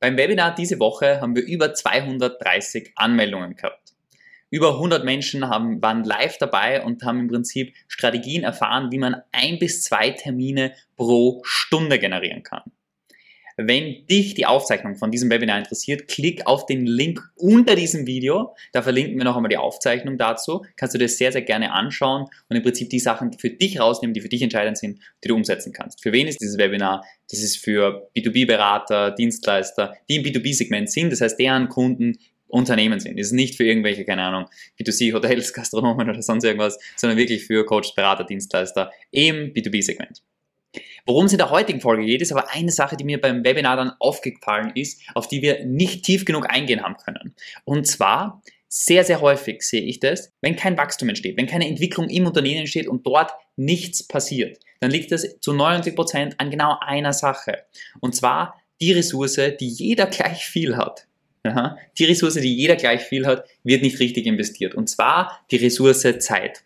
Beim Webinar diese Woche haben wir über 230 Anmeldungen gehabt. Über 100 Menschen haben, waren live dabei und haben im Prinzip Strategien erfahren, wie man ein bis zwei Termine pro Stunde generieren kann. Wenn dich die Aufzeichnung von diesem Webinar interessiert, klick auf den Link unter diesem Video. Da verlinken wir noch einmal die Aufzeichnung dazu. Kannst du dir sehr, sehr gerne anschauen und im Prinzip die Sachen für dich rausnehmen, die für dich entscheidend sind, die du umsetzen kannst. Für wen ist dieses Webinar? Das ist für B2B-Berater, Dienstleister, die im B2B-Segment sind. Das heißt, deren Kunden Unternehmen sind. Das ist nicht für irgendwelche, keine Ahnung, B2C, Hotels, Gastronomen oder sonst irgendwas, sondern wirklich für Coaches, Berater, Dienstleister im B2B-Segment. Worum es in der heutigen Folge geht, ist aber eine Sache, die mir beim Webinar dann aufgefallen ist, auf die wir nicht tief genug eingehen haben können. Und zwar, sehr, sehr häufig sehe ich das, wenn kein Wachstum entsteht, wenn keine Entwicklung im Unternehmen entsteht und dort nichts passiert, dann liegt das zu 90 Prozent an genau einer Sache. Und zwar die Ressource, die jeder gleich viel hat. Die Ressource, die jeder gleich viel hat, wird nicht richtig investiert. Und zwar die Ressource Zeit.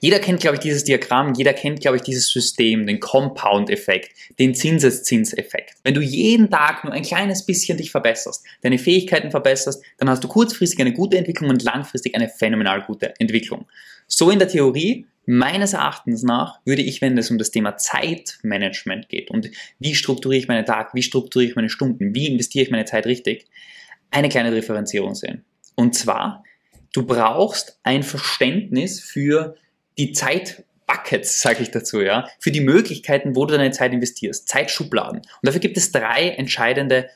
Jeder kennt, glaube ich, dieses Diagramm, jeder kennt, glaube ich, dieses System, den Compound-Effekt, den Zinseszinseffekt. Wenn du jeden Tag nur ein kleines bisschen dich verbesserst, deine Fähigkeiten verbesserst, dann hast du kurzfristig eine gute Entwicklung und langfristig eine phänomenal gute Entwicklung. So in der Theorie, meines Erachtens nach, würde ich, wenn es um das Thema Zeitmanagement geht und wie strukturiere ich meinen Tag, wie strukturiere ich meine Stunden, wie investiere ich meine Zeit richtig, eine kleine Differenzierung sehen. Und zwar, du brauchst ein Verständnis für die Zeitbuckets, sage ich dazu, ja, für die Möglichkeiten, wo du deine Zeit investierst, Zeitschubladen. Und dafür gibt es drei entscheidende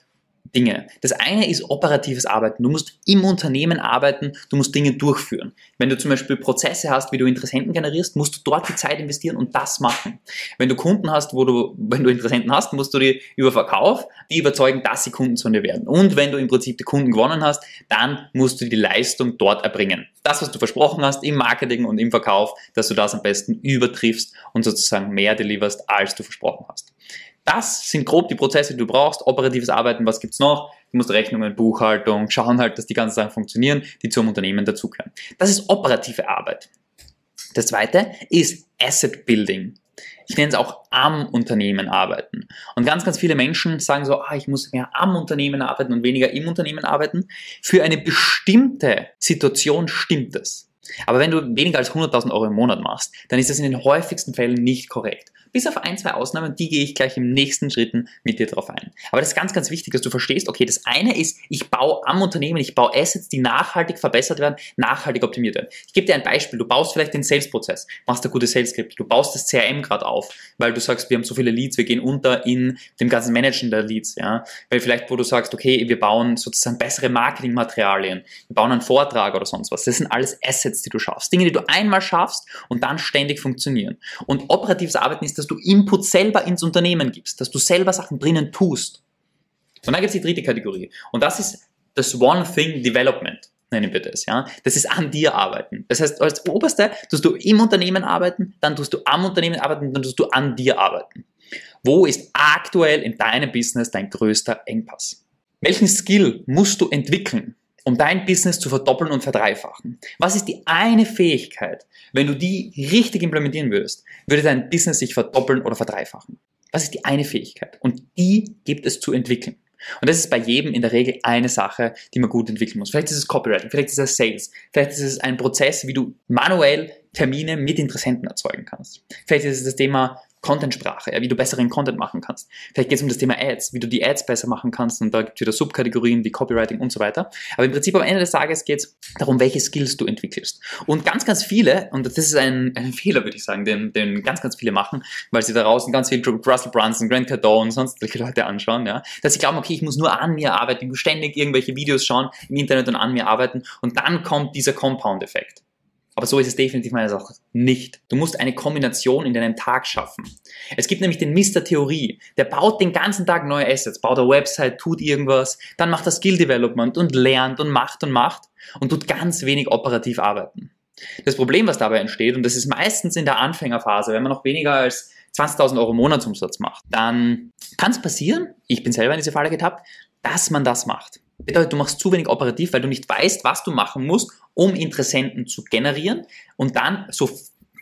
Dinge. Das eine ist operatives Arbeiten. Du musst im Unternehmen arbeiten, du musst Dinge durchführen. Wenn du zum Beispiel Prozesse hast, wie du Interessenten generierst, musst du dort die Zeit investieren und das machen. Wenn du Kunden hast, wo du, wenn du Interessenten hast, musst du die über Verkauf, die überzeugen, dass sie Kunden zu dir werden. Und wenn du im Prinzip die Kunden gewonnen hast, dann musst du die Leistung dort erbringen. Das, was du versprochen hast im Marketing und im Verkauf, dass du das am besten übertriffst und sozusagen mehr deliverst, als du versprochen hast. Das sind grob die Prozesse, die du brauchst. Operatives Arbeiten, was gibt's noch? Du musst Rechnungen, Buchhaltung, schauen halt, dass die ganzen Sachen funktionieren, die zum Unternehmen dazugehören. Das ist operative Arbeit. Das zweite ist Asset Building. Ich nenne es auch am Unternehmen arbeiten. Und ganz, ganz viele Menschen sagen so, ah, ich muss mehr am Unternehmen arbeiten und weniger im Unternehmen arbeiten. Für eine bestimmte Situation stimmt es. Aber wenn du weniger als 100.000 Euro im Monat machst, dann ist das in den häufigsten Fällen nicht korrekt. Bis auf ein, zwei Ausnahmen, die gehe ich gleich im nächsten Schritten mit dir drauf ein. Aber das ist ganz, ganz wichtig, dass du verstehst, okay, das eine ist, ich baue am Unternehmen, ich baue Assets, die nachhaltig verbessert werden, nachhaltig optimiert werden. Ich gebe dir ein Beispiel. Du baust vielleicht den Sales-Prozess, machst ein gutes Sales-Skript, du baust das CRM gerade auf, weil du sagst, wir haben so viele Leads, wir gehen unter in dem ganzen Managen der Leads, ja. Weil vielleicht, wo du sagst, okay, wir bauen sozusagen bessere Marketingmaterialien, wir bauen einen Vortrag oder sonst was. Das sind alles Assets, die du schaffst. Dinge, die du einmal schaffst und dann ständig funktionieren. Und operatives Arbeiten ist das dass du Input selber ins Unternehmen gibst, dass du selber Sachen drinnen tust. Und dann gibt es die dritte Kategorie. Und das ist das One Thing Development, nennen wir das. Ja? Das ist an dir arbeiten. Das heißt, als Oberste tust du im Unternehmen arbeiten, dann tust du am Unternehmen arbeiten, dann tust du an dir arbeiten. Wo ist aktuell in deinem Business dein größter Engpass? Welchen Skill musst du entwickeln, um dein Business zu verdoppeln und verdreifachen? Was ist die eine Fähigkeit, wenn du die richtig implementieren würdest, würde dein Business sich verdoppeln oder verdreifachen? Was ist die eine Fähigkeit? Und die gibt es zu entwickeln. Und das ist bei jedem in der Regel eine Sache, die man gut entwickeln muss. Vielleicht ist es Copywriting, vielleicht ist es Sales, vielleicht ist es ein Prozess, wie du manuell Termine mit Interessenten erzeugen kannst. Vielleicht ist es das Thema Content-Sprache, ja, wie du besseren Content machen kannst. Vielleicht geht es um das Thema Ads, wie du die Ads besser machen kannst und da gibt es wieder Subkategorien wie Copywriting und so weiter. Aber im Prinzip am Ende des Tages geht es darum, welche Skills du entwickelst. Und ganz, ganz viele, und das ist ein, ein Fehler, würde ich sagen, den, den ganz, ganz viele machen, weil sie da draußen ganz viel Russell Brunson, Grant Cardone und sonstige Leute anschauen, ja, dass sie glauben, okay, ich muss nur an mir arbeiten, ich muss ständig irgendwelche Videos schauen im Internet und an mir arbeiten und dann kommt dieser Compound-Effekt. Aber so ist es definitiv meines Erachtens nicht. Du musst eine Kombination in deinem Tag schaffen. Es gibt nämlich den Mr. Theorie. Der baut den ganzen Tag neue Assets, baut eine Website, tut irgendwas, dann macht er Skill Development und lernt und macht und macht und tut ganz wenig operativ arbeiten. Das Problem, was dabei entsteht, und das ist meistens in der Anfängerphase, wenn man noch weniger als 20.000 Euro Monatsumsatz macht, dann kann es passieren, ich bin selber in diese Falle getappt, dass man das macht. Bedeutet, du machst zu wenig operativ, weil du nicht weißt, was du machen musst, um Interessenten zu generieren und dann so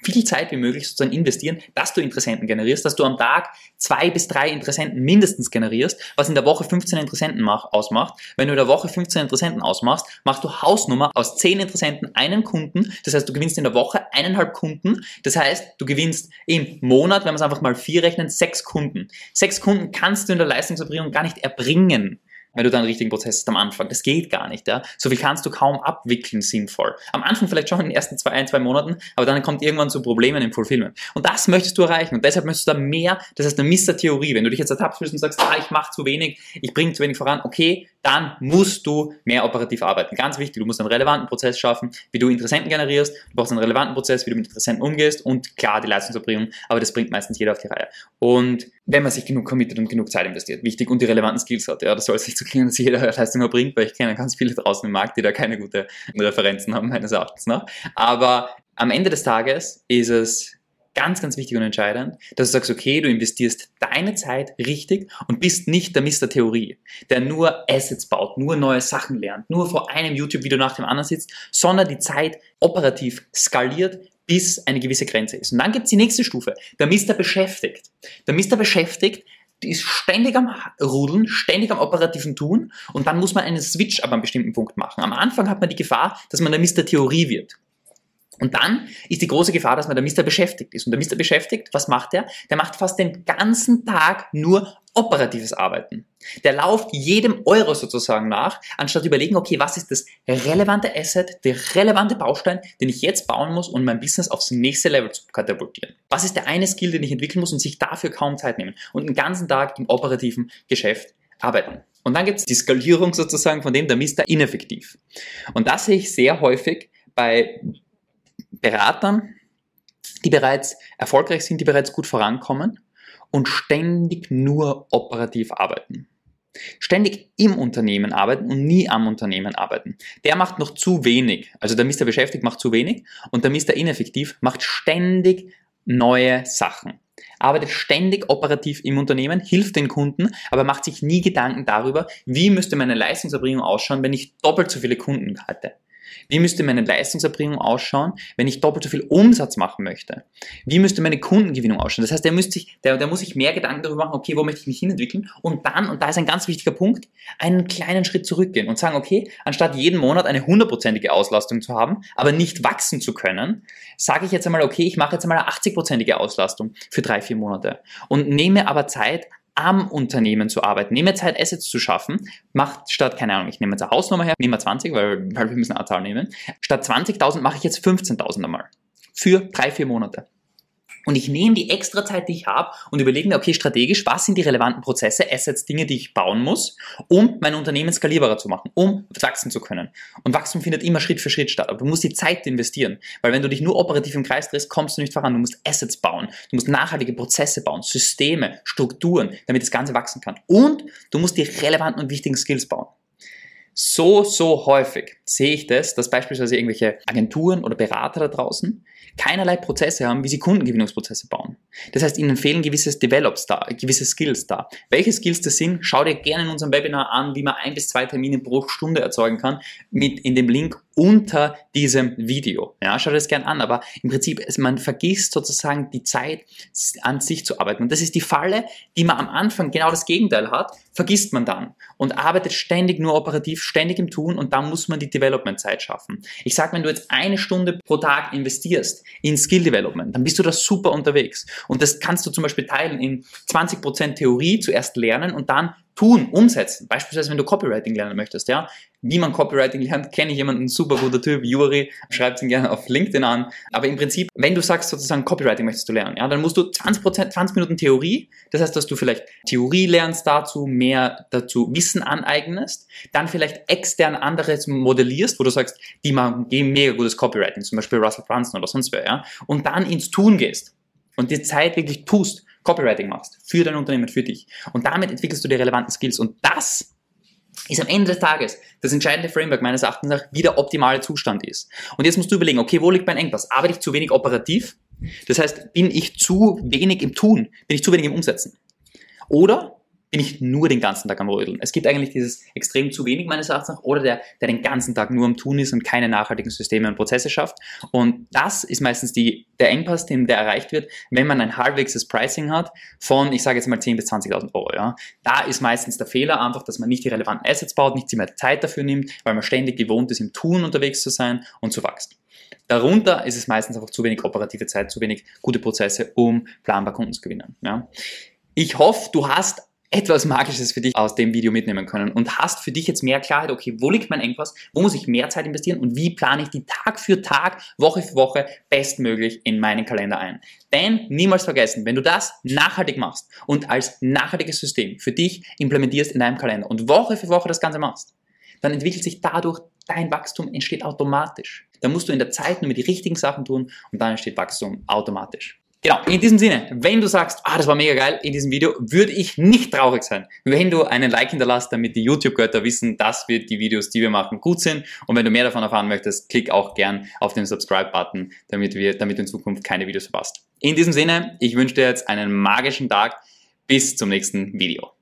viel Zeit wie möglich sozusagen investieren, dass du Interessenten generierst, dass du am Tag zwei bis drei Interessenten mindestens generierst, was in der Woche 15 Interessenten mach, ausmacht. Wenn du in der Woche 15 Interessenten ausmachst, machst du Hausnummer aus 10 Interessenten einen Kunden. Das heißt, du gewinnst in der Woche eineinhalb Kunden. Das heißt, du gewinnst im Monat, wenn wir es einfach mal vier rechnen, sechs Kunden. Sechs Kunden kannst du in der Leistungserbringung gar nicht erbringen wenn du dann einen richtigen Prozess hast am Anfang. Das geht gar nicht. Ja? So viel kannst du kaum abwickeln sinnvoll. Am Anfang vielleicht schon in den ersten zwei, ein, zwei Monaten, aber dann kommt irgendwann zu Problemen im Fulfillment. Und das möchtest du erreichen. Und deshalb möchtest du da mehr, das heißt eine Mister-Theorie. Wenn du dich jetzt ertappst und sagst, ah, ich mache zu wenig, ich bringe zu wenig voran, okay, dann musst du mehr operativ arbeiten. Ganz wichtig, du musst einen relevanten Prozess schaffen, wie du Interessenten generierst, du brauchst einen relevanten Prozess, wie du mit Interessenten umgehst und klar die Leistungserbringung, aber das bringt meistens jeder auf die Reihe. Und wenn man sich genug committet und genug Zeit investiert, wichtig und die relevanten Skills hat, ja, das soll sich zu klingen, dass jeder Leistung erbringt, weil ich kenne ganz viele draußen im Markt, die da keine guten Referenzen haben, meines Erachtens nach. Aber am Ende des Tages ist es ganz, ganz wichtig und entscheidend, dass du sagst, okay, du investierst deine Zeit richtig und bist nicht der Mr. Theorie, der nur Assets baut, nur neue Sachen lernt, nur vor einem YouTube-Video nach dem anderen sitzt, sondern die Zeit operativ skaliert, bis eine gewisse Grenze ist. Und dann gibt's die nächste Stufe, der Mr. beschäftigt. Der Mr. beschäftigt ist ständig am Rudeln, ständig am operativen Tun und dann muss man einen Switch ab einem bestimmten Punkt machen. Am Anfang hat man die Gefahr, dass man der Mr. Theorie wird. Und dann ist die große Gefahr, dass man der Mister beschäftigt ist. Und der Mister beschäftigt, was macht er? Der macht fast den ganzen Tag nur operatives Arbeiten. Der lauft jedem Euro sozusagen nach, anstatt überlegen, okay, was ist das relevante Asset, der relevante Baustein, den ich jetzt bauen muss, um mein Business aufs nächste Level zu katapultieren. Was ist der eine Skill, den ich entwickeln muss und sich dafür kaum Zeit nehmen und den ganzen Tag im operativen Geschäft arbeiten. Und dann gibt es die Skalierung sozusagen von dem der Mister ineffektiv. Und das sehe ich sehr häufig bei Beratern, die bereits erfolgreich sind, die bereits gut vorankommen und ständig nur operativ arbeiten. Ständig im Unternehmen arbeiten und nie am Unternehmen arbeiten. Der macht noch zu wenig. Also der Mister beschäftigt macht zu wenig und der Mister ineffektiv macht ständig neue Sachen. Arbeitet ständig operativ im Unternehmen, hilft den Kunden, aber macht sich nie Gedanken darüber, wie müsste meine Leistungserbringung ausschauen, wenn ich doppelt so viele Kunden hatte. Wie müsste meine Leistungserbringung ausschauen, wenn ich doppelt so viel Umsatz machen möchte? Wie müsste meine Kundengewinnung ausschauen? Das heißt, der, müsste sich, der, der muss sich mehr Gedanken darüber machen, okay, wo möchte ich mich hinentwickeln? Und dann, und da ist ein ganz wichtiger Punkt, einen kleinen Schritt zurückgehen und sagen, okay, anstatt jeden Monat eine hundertprozentige Auslastung zu haben, aber nicht wachsen zu können, sage ich jetzt einmal, okay, ich mache jetzt einmal eine 80-prozentige Auslastung für drei, vier Monate und nehme aber Zeit, am Unternehmen zu arbeiten, nehme Zeit, Assets zu schaffen, macht statt, keine Ahnung, ich nehme jetzt eine Hausnummer her, nehme 20, weil, weil wir müssen eine Zahl nehmen, statt 20.000 mache ich jetzt 15.000 einmal. Für drei, vier Monate. Und ich nehme die extra Zeit, die ich habe und überlege mir, okay, strategisch, was sind die relevanten Prozesse, Assets, Dinge, die ich bauen muss, um mein Unternehmen skalierbarer zu machen, um wachsen zu können. Und Wachstum findet immer Schritt für Schritt statt. Aber du musst die Zeit investieren. Weil wenn du dich nur operativ im Kreis drehst, kommst du nicht voran. Du musst Assets bauen. Du musst nachhaltige Prozesse bauen, Systeme, Strukturen, damit das Ganze wachsen kann. Und du musst die relevanten und wichtigen Skills bauen. So, so häufig sehe ich das, dass beispielsweise irgendwelche Agenturen oder Berater da draußen keinerlei Prozesse haben, wie sie Kundengewinnungsprozesse bauen. Das heißt, ihnen fehlen gewisse Develops da, gewisse Skills da. Welche Skills das sind, schau dir gerne in unserem Webinar an, wie man ein bis zwei Termine pro Stunde erzeugen kann, mit in dem Link unter diesem Video. Ja, schau dir das gerne an, aber im Prinzip, man vergisst sozusagen die Zeit an sich zu arbeiten. Und das ist die Falle, die man am Anfang genau das Gegenteil hat, vergisst man dann und arbeitet ständig nur operativ, ständig im Tun und dann muss man die Development-Zeit schaffen. Ich sag, wenn du jetzt eine Stunde pro Tag investierst in Skill Development, dann bist du da super unterwegs. Und das kannst du zum Beispiel teilen in 20% Theorie zuerst lernen und dann tun, umsetzen. Beispielsweise, wenn du Copywriting lernen möchtest, ja. Wie man Copywriting lernt, kenne ich jemanden, super guter Typ, Juri, schreibt ihn gerne auf LinkedIn an. Aber im Prinzip, wenn du sagst sozusagen Copywriting möchtest du lernen, ja, dann musst du 20% 20 Minuten Theorie. Das heißt, dass du vielleicht Theorie lernst dazu, mehr dazu Wissen aneignest, dann vielleicht extern anderes modellierst, wo du sagst, die machen mega gutes Copywriting, zum Beispiel Russell Brunson oder sonst wer, ja. Und dann ins Tun gehst und die Zeit wirklich tust Copywriting machst, für dein Unternehmen, für dich. Und damit entwickelst du die relevanten Skills. Und das ist am Ende des Tages das entscheidende Framework meines Erachtens nach, wie der optimale Zustand ist. Und jetzt musst du überlegen, okay, wo liegt mein Engpass? Arbeite ich zu wenig operativ? Das heißt, bin ich zu wenig im Tun? Bin ich zu wenig im Umsetzen? Oder bin ich nur den ganzen Tag am Rödeln. Es gibt eigentlich dieses extrem zu wenig meines Erachtens oder der, der den ganzen Tag nur am Tun ist und keine nachhaltigen Systeme und Prozesse schafft. Und das ist meistens die, der Engpass, den der erreicht wird, wenn man ein halbwegs Pricing hat von, ich sage jetzt mal 10.000 bis 20.000 Euro. Ja. Da ist meistens der Fehler einfach, dass man nicht die relevanten Assets baut, nicht mehr Zeit dafür nimmt, weil man ständig gewohnt ist, im Tun unterwegs zu sein und zu wachsen. Darunter ist es meistens einfach zu wenig operative Zeit, zu wenig gute Prozesse, um planbar Kunden zu gewinnen. Ja. Ich hoffe, du hast etwas Magisches für dich aus dem Video mitnehmen können und hast für dich jetzt mehr Klarheit, okay, wo liegt mein Engpass, wo muss ich mehr Zeit investieren und wie plane ich die Tag für Tag, Woche für Woche bestmöglich in meinen Kalender ein. Denn niemals vergessen, wenn du das nachhaltig machst und als nachhaltiges System für dich implementierst in deinem Kalender und Woche für Woche das Ganze machst, dann entwickelt sich dadurch dein Wachstum, entsteht automatisch. Dann musst du in der Zeit nur die richtigen Sachen tun und dann entsteht Wachstum automatisch. Genau, in diesem Sinne, wenn du sagst, ah, das war mega geil in diesem Video, würde ich nicht traurig sein, wenn du einen Like hinterlässt, damit die YouTube-Götter wissen, dass wir die Videos, die wir machen, gut sind. Und wenn du mehr davon erfahren möchtest, klick auch gern auf den Subscribe-Button, damit, wir, damit du in Zukunft keine Videos verpasst. In diesem Sinne, ich wünsche dir jetzt einen magischen Tag. Bis zum nächsten Video.